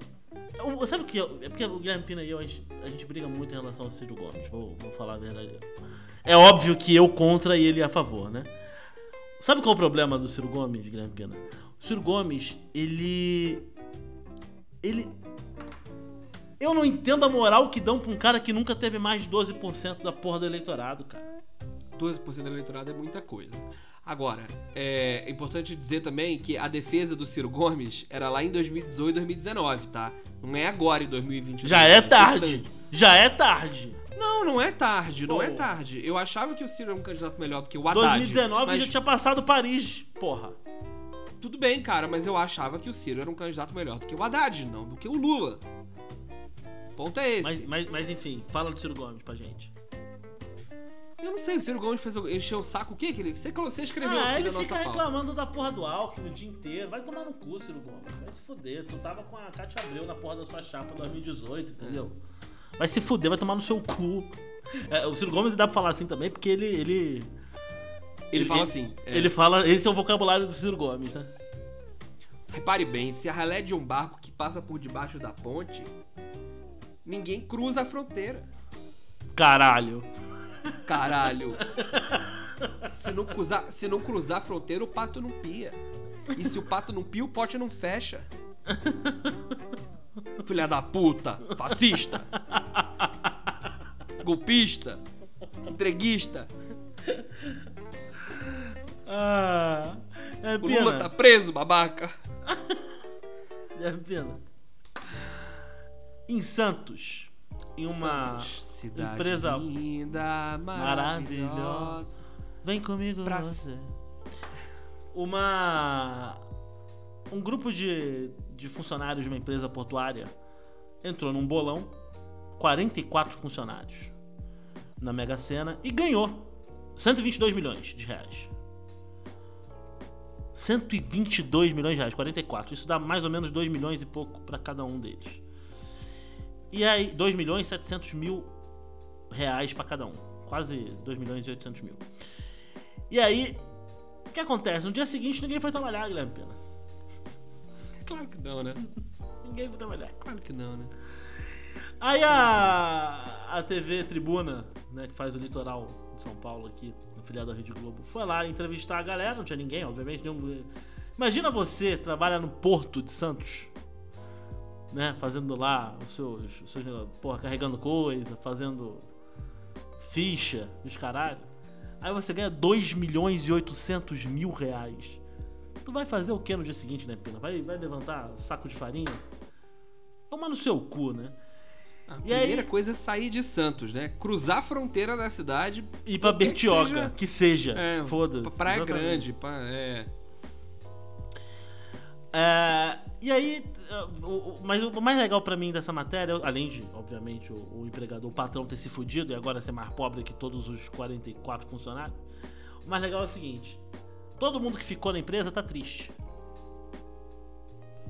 A: o- sabe o que? eu- É porque o Guilherme Pina e eu, a gente, a gente briga muito em relação ao Ciro Gomes, vou, vou falar a verdade. É óbvio que eu contra e ele a favor, né? Sabe qual é o problema do Ciro Gomes, Guilherme Pina? O Ciro Gomes, ele. Ele. Eu não entendo a moral que dão pra um cara que nunca teve mais de 12% da porra do eleitorado, cara.
B: 12% do eleitorado é muita coisa. Agora, é importante dizer também que a defesa do Ciro Gomes era lá em 2018 2019, tá? Não é agora em 2022.
A: Já é tarde. Já é tarde.
B: Não, não é tarde, não
A: Pô.
B: é tarde. Eu achava que o Ciro era um candidato melhor do que o Haddad.
A: 2019
B: mas
A: já tinha passado Paris, porra.
B: Tudo bem, cara, mas eu achava que o Ciro era um candidato melhor do que o Haddad, não do que o Lula. Ponto é esse.
A: Mas, mas, mas enfim, fala do Ciro Gomes pra gente.
B: Eu não sei, o Ciro Gomes fez, encheu o saco. O que que ele... Você, você escreveu
A: Ah,
B: aqui
A: ele
B: na
A: fica
B: pauta.
A: reclamando da porra do Alckmin o dia inteiro. Vai tomar no cu, Ciro Gomes. Vai se fuder. Tu tava com a Cátia Abreu na porra da sua chapa 2018, entendeu? Vai se fuder, vai tomar no seu cu. É, o Ciro Gomes dá pra falar assim também, porque ele. Ele,
B: Ele fala assim... é,
A: ele fala. Esse é o vocabulário do Ciro Gomes, né?
B: Repare bem, se a ralé de um barco que passa por debaixo da ponte, ninguém cruza a fronteira.
A: Caralho.
B: Caralho. Se não, cruzar, se não cruzar a fronteira, o pato não pia. E se o pato não pia, o pote não fecha. Filha da puta, fascista, golpista, entreguista.
A: Ah. É,
B: O Lula tá preso, babaca. <laughs>
A: É pena. Em Santos, em uma
B: Santos, cidade
A: empresa
B: linda,
A: maravilhosa.
B: maravilhosa.
A: Vem comigo,
B: Pra-
A: você. Uma um grupo de, de funcionários de uma empresa portuária entrou num bolão, 44 funcionários na Mega Sena e ganhou 122 milhões de reais. 122 milhões de reais, 44. Isso dá mais ou menos 2 milhões e pouco para cada um deles. E aí, 2 milhões e 700 mil reais para cada um. Quase 2 milhões e 800 mil. E aí, o que acontece? No dia seguinte ninguém foi trabalhar, Guilherme Pena.
B: Claro que não, né?
A: Ninguém foi trabalhar.
B: Claro que não, né?
A: Aí a, a TV Tribuna, né, que faz o litoral de São Paulo aqui, afiliado da Rede Globo, foi lá entrevistar a galera, não tinha ninguém, obviamente. Nenhum... Imagina você trabalha no Porto de Santos, né, fazendo lá os seus, os seus negócios, porra, carregando coisa, fazendo ficha, os caralho. Aí você ganha 2 milhões e 800 mil reais. Tu vai fazer o que no dia seguinte, né, Pina? Vai, vai levantar saco de farinha? Toma no seu cu, né?
B: A
A: E
B: primeira
A: aí-
B: coisa é sair de Santos, né? Cruzar a fronteira da cidade.
A: E pra
B: qualquer que
A: Bertioga,
B: seja-
A: que seja.
B: É,
A: Foda-se.
B: pra Praia
A: Exatamente.
B: Grande, pra, é.
A: É, e aí, mas o mais legal pra mim dessa matéria, além de, obviamente, o, o empregador, o patrão ter se fudido e agora ser mais pobre que todos os 44 funcionários, o mais legal é o seguinte: todo mundo que ficou na empresa tá triste.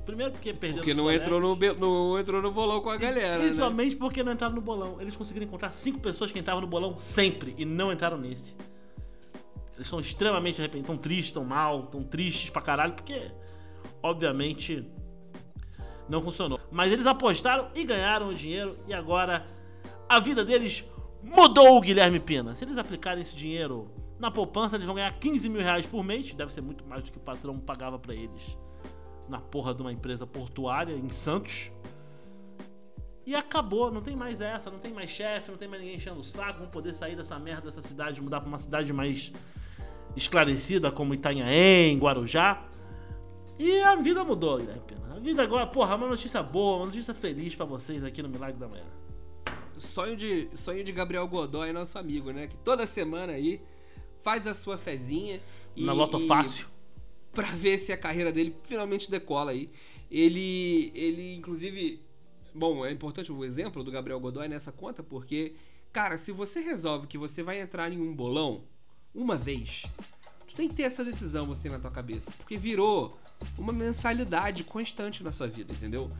A: Primeiro porque perdeu
B: Porque não
A: colegas,
B: entrou, no, não entrou no bolão com a galera, né?
A: Principalmente porque não entraram no bolão. Eles conseguiram encontrar cinco pessoas que entravam no bolão sempre e não entraram nesse. Eles estão extremamente arrependidos, estão tristes, estão mal, estão tristes pra caralho, porque, obviamente, não funcionou. Mas eles apostaram e ganharam o dinheiro e agora a vida deles mudou, Guilherme Pina. Se eles aplicarem esse dinheiro na poupança, eles vão ganhar 15 mil reais por mês, deve ser muito mais do que o patrão pagava pra eles na porra de uma empresa portuária em Santos. E acabou, não tem mais essa, não tem mais chefe, não tem mais ninguém enchendo o saco, vão poder sair dessa merda dessa cidade, mudar pra uma cidade mais esclarecida como Itanhaém, Guarujá. E a vida mudou, Guilherme Pena. A vida agora, porra, uma notícia boa, uma notícia feliz pra vocês aqui no Milagre da Manhã.
B: Sonho de, sonho de Gabriel Godoy, nosso amigo, né? Que toda semana aí faz a sua fezinha. E,
A: Na Loto
B: e
A: Fácil.
B: Pra ver se a carreira dele finalmente decola aí. Ele, ele inclusive. Bom, é importante o exemplo do Gabriel Godoy nessa conta, porque, cara, se você resolve que você vai entrar em um bolão uma vez, tu tem que ter essa decisão você na tua cabeça. Porque virou uma mensalidade constante na sua vida, entendeu?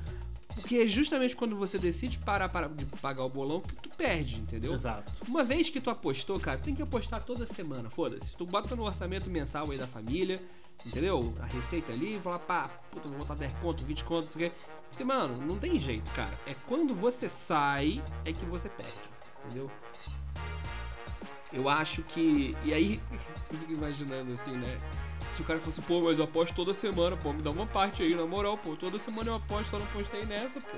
B: Porque é justamente quando você decide parar para de pagar o bolão que tu perde, entendeu?
A: Exato.
B: Uma vez que tu apostou, cara, tu tem que apostar toda semana, foda-se. Tu bota no orçamento mensal aí da família, entendeu? A receita ali, fala, pá, puta, vou botar 10 conto, 20 conto, não sei o quê. Porque, mano, não tem jeito, cara. É quando você sai, é que você perde, entendeu? Eu acho que. E aí, <laughs> imaginando assim, né? Se o cara fosse, pô, mas eu aposto toda semana, pô, me dá uma parte aí, na moral, pô, toda semana eu aposto, só não postei nessa, pô.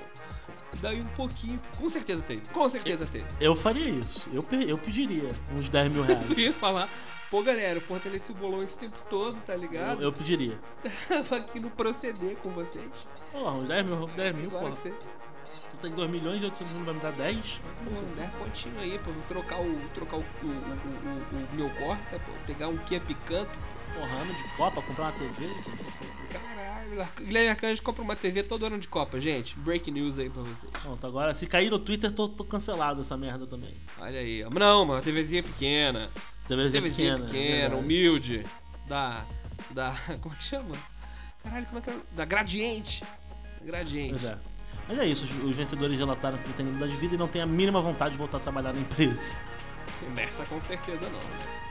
B: Daí um pouquinho. Com certeza teve, com certeza teve.
A: Eu faria isso. Eu, eu pediria uns 10 mil reais. <laughs>
B: Tu ia falar, pô galera, eu fortaleci o bolão esse tempo todo, tá
A: Eu,
B: ligado?
A: eu pediria. <laughs>
B: tava aqui no proceder com vocês.
A: Porra, uns 10 mil, 10 mil,
B: que você.
A: Tu tem 2 milhões e 800 mil vai me dar 10?
B: Pô, 10 pontinhos aí eu trocar o. trocar o, o, o, o- o meu Corsa, pô, pegar um Kia Picanto.
A: Porra, ano de Copa, comprar uma TV.
B: Caralho, Guilherme Arcanjo compra uma TV todo ano de Copa, gente. Break news aí pra vocês.
A: Pronto, agora se cair no Twitter, tô, tô cancelado essa merda também.
B: Olha aí, ó. Não, uma TVzinha pequena.
A: TVzinha
B: TVzinha
A: pequena.
B: pequena,
A: é
B: humilde. Da. Da. <laughs> Como é que chama? Caralho, como é que é? Da Gradiente. Gradiente.
A: Pois é. Mas é isso, os, vencedores relataram que têm mudar de vida e não têm a mínima vontade de voltar a trabalhar na empresa.
B: Nessa com certeza não, né?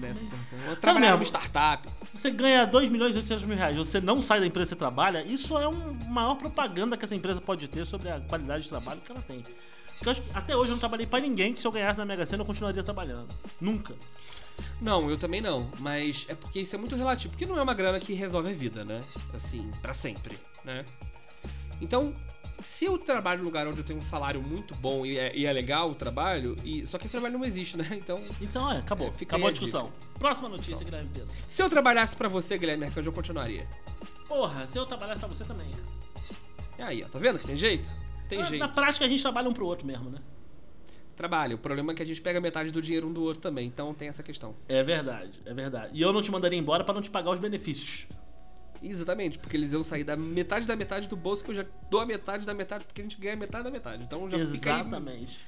B: Certeza. Vou
A: Não,
B: trabalhar numa startup.
A: Você ganha 2 milhões e 800 mil reais, você não sai da empresa que você trabalha, isso é uma maior propaganda que essa empresa pode ter sobre a qualidade de trabalho que ela tem. Porque até hoje eu não trabalhei pra ninguém que se eu ganhasse na Mega Sena eu continuaria trabalhando. Nunca.
B: Não, eu também não. Mas é porque isso é muito relativo. Porque não é uma grana que resolve a vida, né? Assim, pra sempre, né? Então, se eu trabalho num lugar onde eu tenho um salário muito bom e é, e é legal o trabalho, e só que esse trabalho não existe, né? <laughs> Então,
A: Então é, acabou.
B: É,
A: acabou a discussão. Próxima notícia, Guilherme Pedro.
B: se eu trabalhasse pra você, Guilherme Mercante, eu continuaria.
A: Porra, se eu trabalhasse pra você também.
B: E aí, ó, tá vendo que tem jeito? Tem
A: Na-
B: jeito.
A: Na prática a gente trabalha um pro outro mesmo, né?
B: Trabalho. O problema é que a gente pega metade do dinheiro um do outro também, então tem essa questão.
A: É verdade, é verdade. E eu não te mandaria embora pra não te pagar os benefícios.
B: Exatamente, porque eles iam sair da metade da metade do bolso que eu já dou a metade da metade, porque a gente ganha metade da metade. Então já fica aí.
A: Exatamente.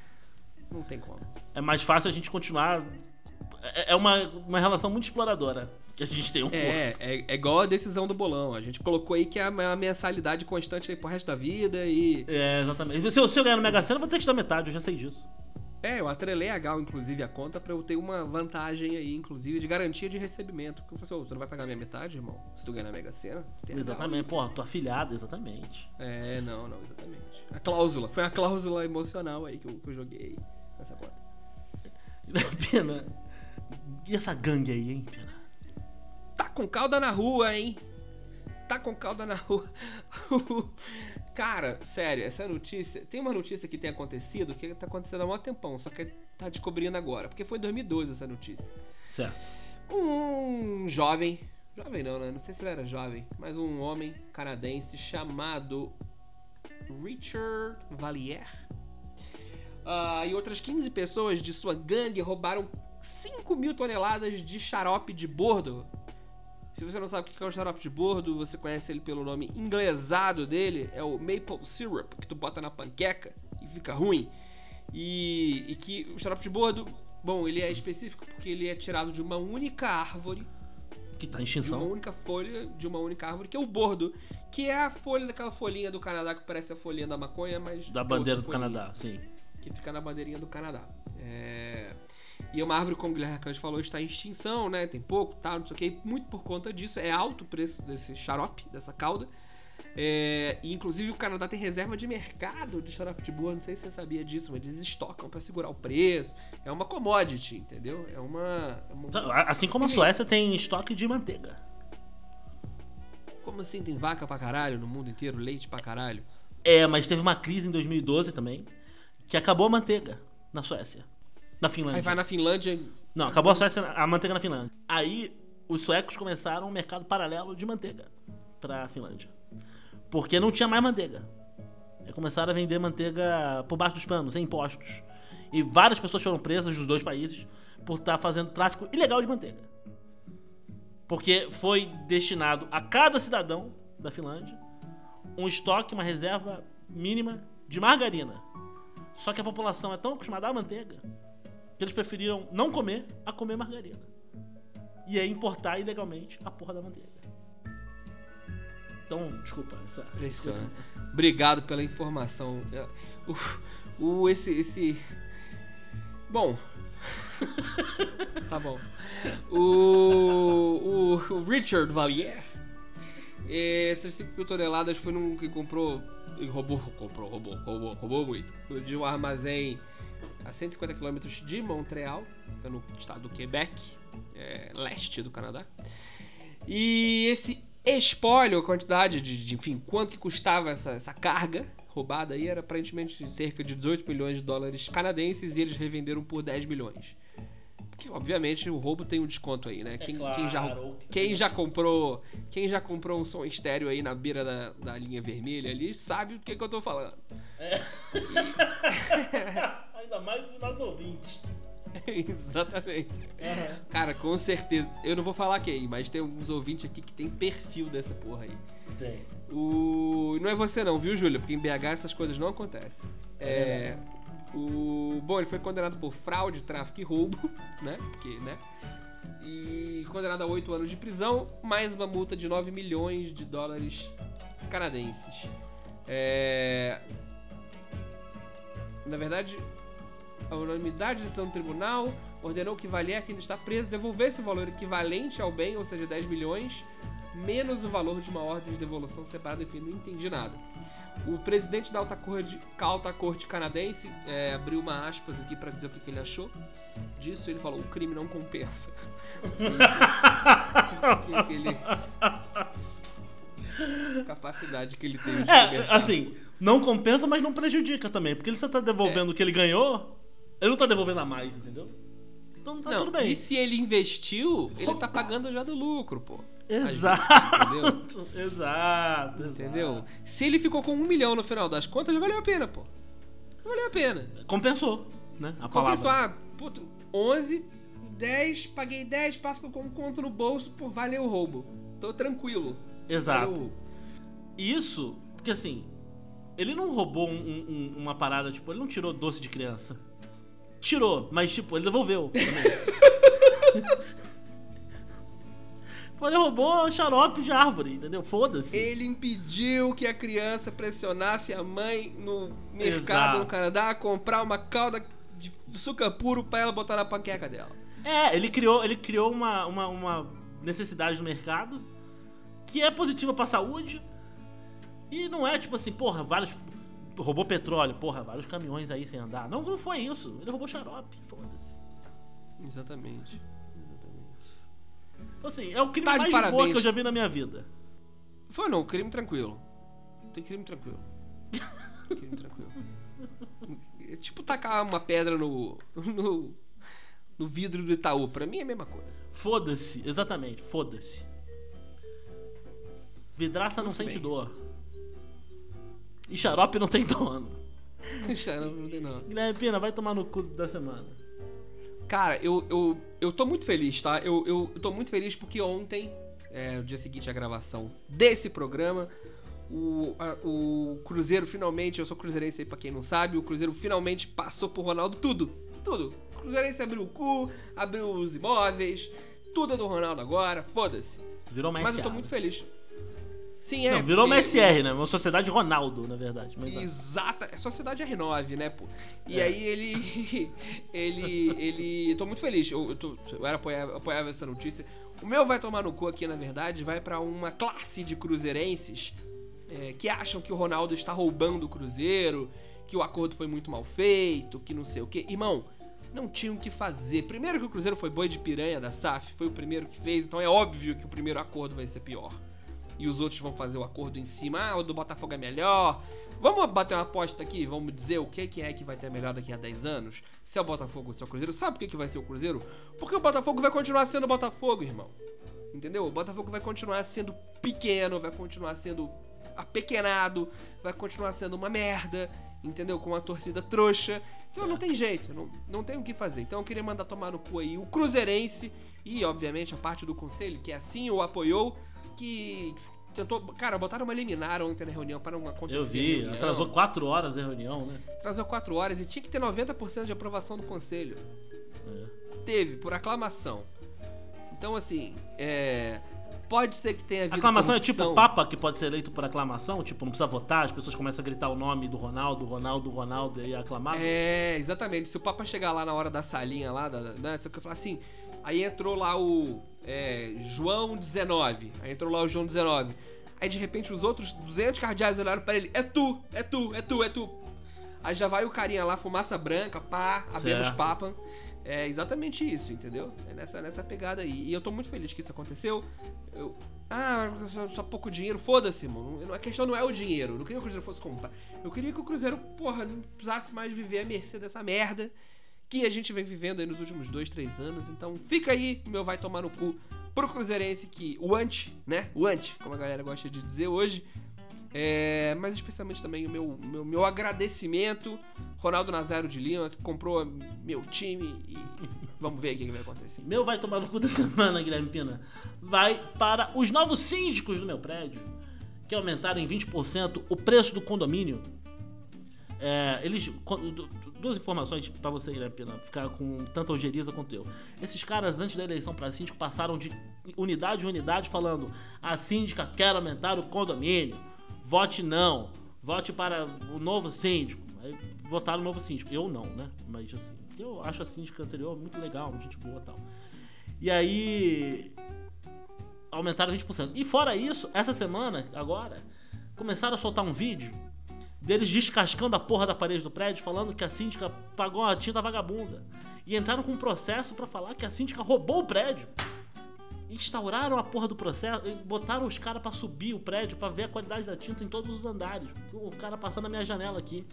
B: Não tem como.
A: É mais fácil a gente continuar. É é uma, uma relação muito exploradora que a gente tem um.
B: É, é, é igual a decisão do bolão. A gente colocou aí que é a mensalidade constante aí pro resto da vida e.
A: É, exatamente. Se eu, se eu ganhar no Mega Sena, eu vou ter que te dar metade, eu já sei disso.
B: É, eu atrelei a Gal, inclusive, a conta pra eu ter uma vantagem aí, inclusive, de garantia de recebimento. Porque eu falei assim, ô, você não vai pagar minha metade, irmão? Se tu ganhar na Mega Sena? Tem Gal.
A: Exatamente. Pô, tua afilhada, exatamente.
B: É, não, não, exatamente. A cláusula, foi a cláusula emocional aí que eu, que eu joguei nessa conta. <laughs>
A: Pena. E essa gangue aí, hein, Pena?
B: Tá com cauda na rua, hein? Tá com cauda na rua. <laughs> Cara, sério, essa notícia. Tem uma notícia que tem acontecido que tá acontecendo há um tempão, só que tá descobrindo agora. Porque foi em 2012 essa notícia.
A: Certo.
B: Um jovem. Jovem não, né? Não sei se ele era jovem, mas um homem canadense chamado Richard Valier. Ah, e outras 15 pessoas de sua gangue roubaram 5 mil toneladas de xarope de bordo. Se você não sabe o que é o xarope de bordo, você conhece ele pelo nome inglesado dele, é o maple syrup, que tu bota na panqueca e fica ruim. E, e que o xarope de bordo, bom, ele é específico porque ele é tirado de uma única árvore
A: Que tá em
B: de uma
A: extinção.
B: única folha de uma única árvore, que é o bordo, que é a folha daquela folhinha do Canadá que parece a folhinha da maconha, mas.
A: Da bandeira do Canadá, sim.
B: Que fica na bandeirinha do Canadá. É... E é uma árvore, como o Guilherme Arcanjo falou, está em extinção, né? Tem pouco, tal, não sei o que. Muito por conta disso. É alto o preço desse xarope, dessa cauda. É, e inclusive o Canadá tem reserva de mercado de xarope de boa, não sei se você sabia disso, mas eles estocam para segurar o preço. É uma commodity, entendeu? É uma. é uma-
A: Assim como a Suécia tem estoque de manteiga.
B: Como assim tem vaca pra caralho no mundo inteiro, leite pra caralho?
A: É, mas teve uma crise em 2012 também, que acabou a manteiga na Suécia. Na Finlândia.
B: Aí vai na Finlândia.
A: Não, acabou a Suécia, a manteiga na Finlândia. Aí os suecos começaram um mercado paralelo de manteiga pra Finlândia. Porque não tinha mais manteiga. Aí começaram a vender manteiga por baixo dos panos, sem impostos. E várias pessoas foram presas dos dois países por estar fazendo tráfico ilegal de manteiga. Porque foi destinado a cada cidadão da Finlândia um estoque, uma reserva mínima de margarina. Só que a população é tão acostumada à manteiga que eles preferiram não comer a comer margarina. E aí importar ilegalmente a porra da manteiga. Então, desculpa, essa
B: Impressionante. Obrigado pela informação. É, O, o- esse, esse. Bom. <laughs> tá bom. O, o, o Richard Valier. Essas 5 mil toneladas foi num que comprou. e Roubou, comprou, roubou, roubou, roubou muito. De um armazém a 150 quilômetros de Montreal, é no estado do Quebec, é, leste do Canadá. E esse espólio, a quantidade de, de, enfim, quanto que custava essa, essa carga roubada aí era aparentemente cerca de 18 milhões de dólares canadenses e eles revenderam por 10 milhões. Porque, obviamente, o roubo tem um desconto aí, né? quem, quem já,
A: claro.
B: quem já comprou quem já comprou um som estéreo aí na beira da, da linha vermelha ali sabe do que, que eu tô falando. <laughs>
A: Ainda mais os nossos ouvintes. <laughs>
B: Exatamente. Cara, com certeza. Eu não vou falar quem, mas tem alguns ouvintes aqui que tem perfil dessa porra aí.
A: Tem.
B: O... Não é você não, viu, Júlia? Porque em BH essas coisas não acontecem. É... O... Bom, ele foi condenado por fraude, tráfico e roubo, <laughs> né? Porque, né? E condenado a 8 anos de prisão, mais uma multa de 9 milhões de dólares canadenses. É... Na verdade, a unanimidade de decisão do tribunal ordenou que Valier, que ainda está preso, devolvesse o valor equivalente ao bem, ou seja, 10 milhões, menos o valor de uma ordem de devolução separada, enfim, não entendi nada. O presidente da alta corte, alta corte canadense é, abriu uma aspas aqui para dizer o que, que ele achou disso. Ele falou: o crime não compensa. <laughs> que, que ele... Capacidade que ele tem de
A: É, assim, não compensa, mas não prejudica também. Porque ele só tá devolvendo o que ele ganhou, ele não tá devolvendo a mais, entendeu? Então tá
B: não,
A: tudo bem.
B: E se ele investiu, ele tá pagando já do lucro, pô.
A: Exato.
B: Entendeu?
A: Exato,
B: Entendeu? Se ele ficou com um milhão no final das contas, já valeu a pena, pô. Já valeu a pena.
A: Compensou, né? A
B: Compensou,
A: palavra.
B: ah, puto, 11, 10, paguei 10, passo com um conto no bolso, pô, valeu o roubo. Tô tranquilo.
A: Exato. Isso, porque assim, ele não roubou um- um- uma parada, tipo, ele não tirou doce de criança. Tirou, mas tipo, ele devolveu também. <laughs> Ele roubou xarope de árvore, entendeu? Foda-se.
B: Ele impediu que a criança pressionasse a mãe no mercado
A: Exato.
B: no Canadá a comprar uma calda de açúcar puro pra ela botar na panqueca dela.
A: É, ele criou, ele criou uma, uma, uma necessidade no mercado que é positiva pra saúde e não é tipo assim, porra, vários. Roubou petróleo, porra, vários caminhões aí sem andar. Não, não foi isso. Ele roubou xarope, foda-se.
B: Exatamente. Exatamente.
A: Então, Assim, é o crime
B: Tá
A: mais de boa
B: parabéns.
A: que eu já vi na minha vida.
B: Foi não, crime tranquilo. Tem crime tranquilo. <laughs> crime tranquilo. É tipo tacar uma pedra no, no. no vidro do Itaú. Pra mim é a mesma coisa.
A: Foda-se, exatamente, foda-se. Vidraça não
B: Muito
A: sente
B: bem.
A: dor. E xarope não tem dono. <laughs>
B: Não tem.
A: Guilherme Pina, vai tomar no cu da semana.
B: Cara, eu, eu, eu tô muito feliz, tá? Eu, eu, eu tô muito feliz porque ontem, é, o dia seguinte à gravação desse programa, o, a- o Cruzeiro finalmente, eu sou cruzeirense aí pra quem não sabe, o Cruzeiro finalmente passou por Ronaldo tudo, tudo. O Cruzeirense abriu o cu, abriu os imóveis, tudo é do Ronaldo agora, foda-se.
A: Virou uma
B: Mas eu tô muito feliz. Sim, é.
A: Não, virou uma SR, né? Uma sociedade Ronaldo, na verdade. Mas.
B: Exata, é Sociedade R9, né, pô? E
A: É.
B: aí ele. <laughs> ele. ele. Eu tô muito feliz. Eu, eu, tô, eu era apoiava, apoiava essa notícia. O meu vai tomar no cu aqui, na verdade, vai pra uma classe de cruzeirenses é, que acham que o Ronaldo está roubando o Cruzeiro, que o acordo foi muito mal feito, que não sei o quê. Irmão, não tinham o que fazer. Primeiro que o Cruzeiro foi boi de piranha da SAF, foi o primeiro que fez, então é óbvio que o primeiro acordo vai ser pior e os outros vão fazer o acordo em cima. Ah, o do Botafogo é melhor. Vamos bater uma aposta aqui? Vamos dizer o que, que é que vai ter melhor daqui a 10 anos? Se é o Botafogo ou se é o Cruzeiro. Sabe por que, que vai ser o Cruzeiro? Porque o Botafogo vai continuar sendo o Botafogo, irmão. Entendeu? O Botafogo vai continuar sendo pequeno, vai continuar sendo apequenado, vai continuar sendo uma merda, entendeu? Com uma torcida trouxa. Então não tem jeito, não, não tem o que fazer. Então eu queria mandar tomar no cu aí o Cruzeirense e, obviamente, a parte do conselho, que assim o apoiou, que tentou. Cara, botaram uma liminar ontem na reunião para não acontecer.
A: Eu vi, atrasou 4 horas a reunião, né?
B: Atrasou 4 horas e tinha que ter 90% de aprovação do conselho.
A: É.
B: Teve, por aclamação. Então, assim, é. Pode ser que tenha havido.
A: Aclamação é tipo
B: corrupção.
A: Papa que pode ser eleito por aclamação? Tipo, não precisa votar, as pessoas começam a gritar o nome do Ronaldo, Ronaldo, Ronaldo e aclamar?
B: É, exatamente. Se o Papa chegar lá na hora da salinha lá, da, né? Se eu falar assim, aí entrou lá o é, João 19. Aí entrou lá o João 19. Aí de repente os outros 200 cardeais olharam pra ele: É tu, é tu, é tu, é tu. Aí já vai o carinha lá, fumaça branca, pá, abemos
A: Certo.
B: papa. É exatamente isso, entendeu? É nessa, nessa pegada aí. E eu tô muito feliz que isso aconteceu. Eu. Ah, só, só pouco dinheiro, foda-se, mano. A questão não é o dinheiro. Eu não queria que o Cruzeiro fosse comprar. Eu queria que o Cruzeiro, porra, não precisasse mais viver à mercê dessa merda que a gente vem vivendo aí nos últimos dois, três anos. Então fica aí, meu vai tomar no cu pro Cruzeirense que o anti, né? O anti, como a galera gosta de dizer hoje. É, mas especialmente também o meu, meu, meu agradecimento, Ronaldo Nazário de Lima, que comprou meu time e vamos ver o que vai acontecer.
A: Meu vai tomar no cu da semana, Guilherme Pina. Vai para os novos síndicos do meu prédio, que aumentaram em 20% o preço do condomínio. É, eles. Duas informações pra você, Guilherme Pina, ficar com tanta ojeriza quanto eu. Esses caras, antes da eleição pra síndico, passaram de unidade em unidade falando: a síndica quer aumentar o condomínio. Vote não. Vote para o novo síndico. Aí votaram o novo síndico. Eu não, né? Mas assim, eu acho a síndica anterior muito legal, gente boa e tal. E aí. Aumentaram 20%. E fora isso, essa semana, agora, começaram a soltar um vídeo deles descascando a porra da parede do prédio, falando que a síndica pagou uma tinta vagabunda. E entraram com um processo pra falar que a síndica roubou o prédio. Instauraram a porra do processo, botaram os caras pra subir o prédio pra ver a qualidade da tinta em todos os andares. O cara passando na minha janela aqui.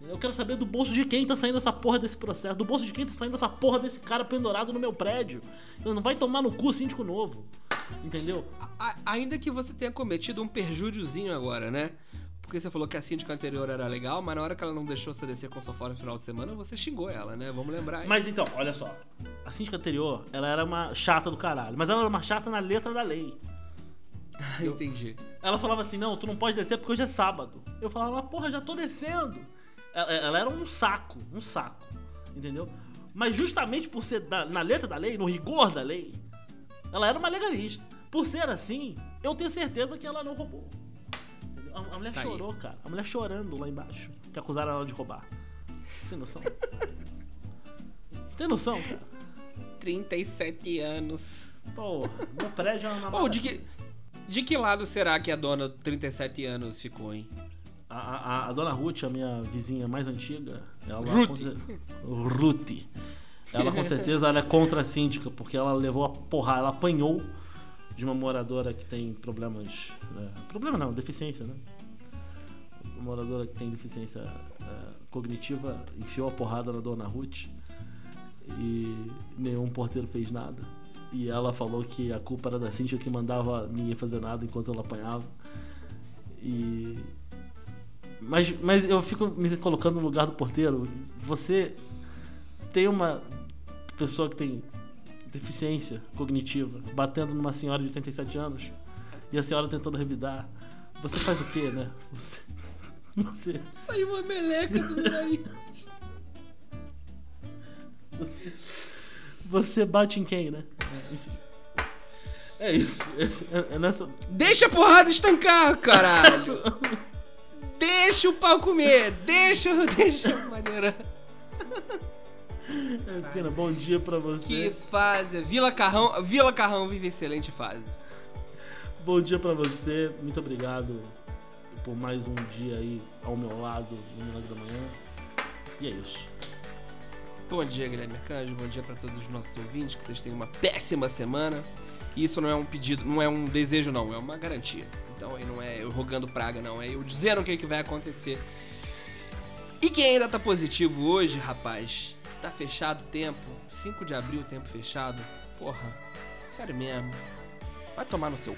A: Eu quero saber do bolso de quem tá saindo essa porra desse processo. Do bolso de quem tá saindo essa porra desse cara pendurado no meu prédio. Não vai tomar no cu síndico novo. Entendeu?
B: A- ainda que você tenha cometido um perjúriozinho agora, né? Porque você falou que a síndica anterior era legal, mas na hora que ela não deixou você descer com o sofá no final de semana, você xingou ela, né? Vamos lembrar aí.
A: Mas então, olha só. A síndica anterior, ela era uma chata do caralho. Mas ela era uma chata na letra da lei. <laughs>
B: Entendi.
A: Ela falava assim, não, tu não pode descer porque hoje é sábado. Eu falava, porra, já tô descendo. Ela, ela era um saco, um saco. Entendeu? Mas justamente por ser da- na letra da lei, no rigor da lei, Ela era uma legalista. Por ser assim, eu tenho certeza que ela não roubou. A, a mulher
B: Tá aí.
A: chorou, cara. A mulher chorando lá embaixo. Que acusaram ela de roubar. Você tem noção? <laughs> Você tem noção, cara?
B: 37 anos.
A: Pô, meu prédio é uma
B: Ou de que, de que lado será que a dona de 37 anos ficou, hein?
A: A, a, a dona Ruth, a minha vizinha mais antiga, ela.
B: Ruth.
A: Ruth. Ela com certeza ela é contra a síndica, porque ela levou a porrada, ela apanhou de uma moradora que tem problemas. né? Problema não, deficiência, né? Uma moradora que tem deficiência eh, cognitiva enfiou a porrada na dona Ruth e nenhum porteiro fez nada. E ela falou que a culpa era da síndica que mandava ninguém fazer nada enquanto ela apanhava. E mas, mas eu fico me colocando no lugar do porteiro. Você tem uma pessoa que tem deficiência cognitiva batendo numa senhora de 87 anos e a senhora tentando revidar. Você faz o quê, né? Você. <laughs> Você.
B: Saiu uma meleca do nariz.
A: Você, você bate em quem, né? É, enfim. É isso. É, é nessa.
B: Deixa a porrada estancar, caralho! Deixa o pau comer! Deixa, <laughs> deixa maneira.
A: É, Pina, bom dia pra
B: Que
A: você.
B: fase! Vila Carrão, Vila Carrão vive excelente fase.
A: Bom dia pra você. Muito obrigado por mais um dia aí ao meu lado no Milagre da Manhã. E é isso.
B: Bom dia, Guilherme Arcanjo. Bom dia pra todos os nossos ouvintes. Que vocês tenham uma péssima semana. E isso não é um pedido, não é um desejo, não. É uma garantia. Então aí não é eu rogando praga, não. É eu dizendo o que, que vai acontecer. E quem ainda tá positivo hoje, rapaz, tá fechado o tempo. 5 de abril, tempo fechado. Porra, sério mesmo. Vai tomar no seu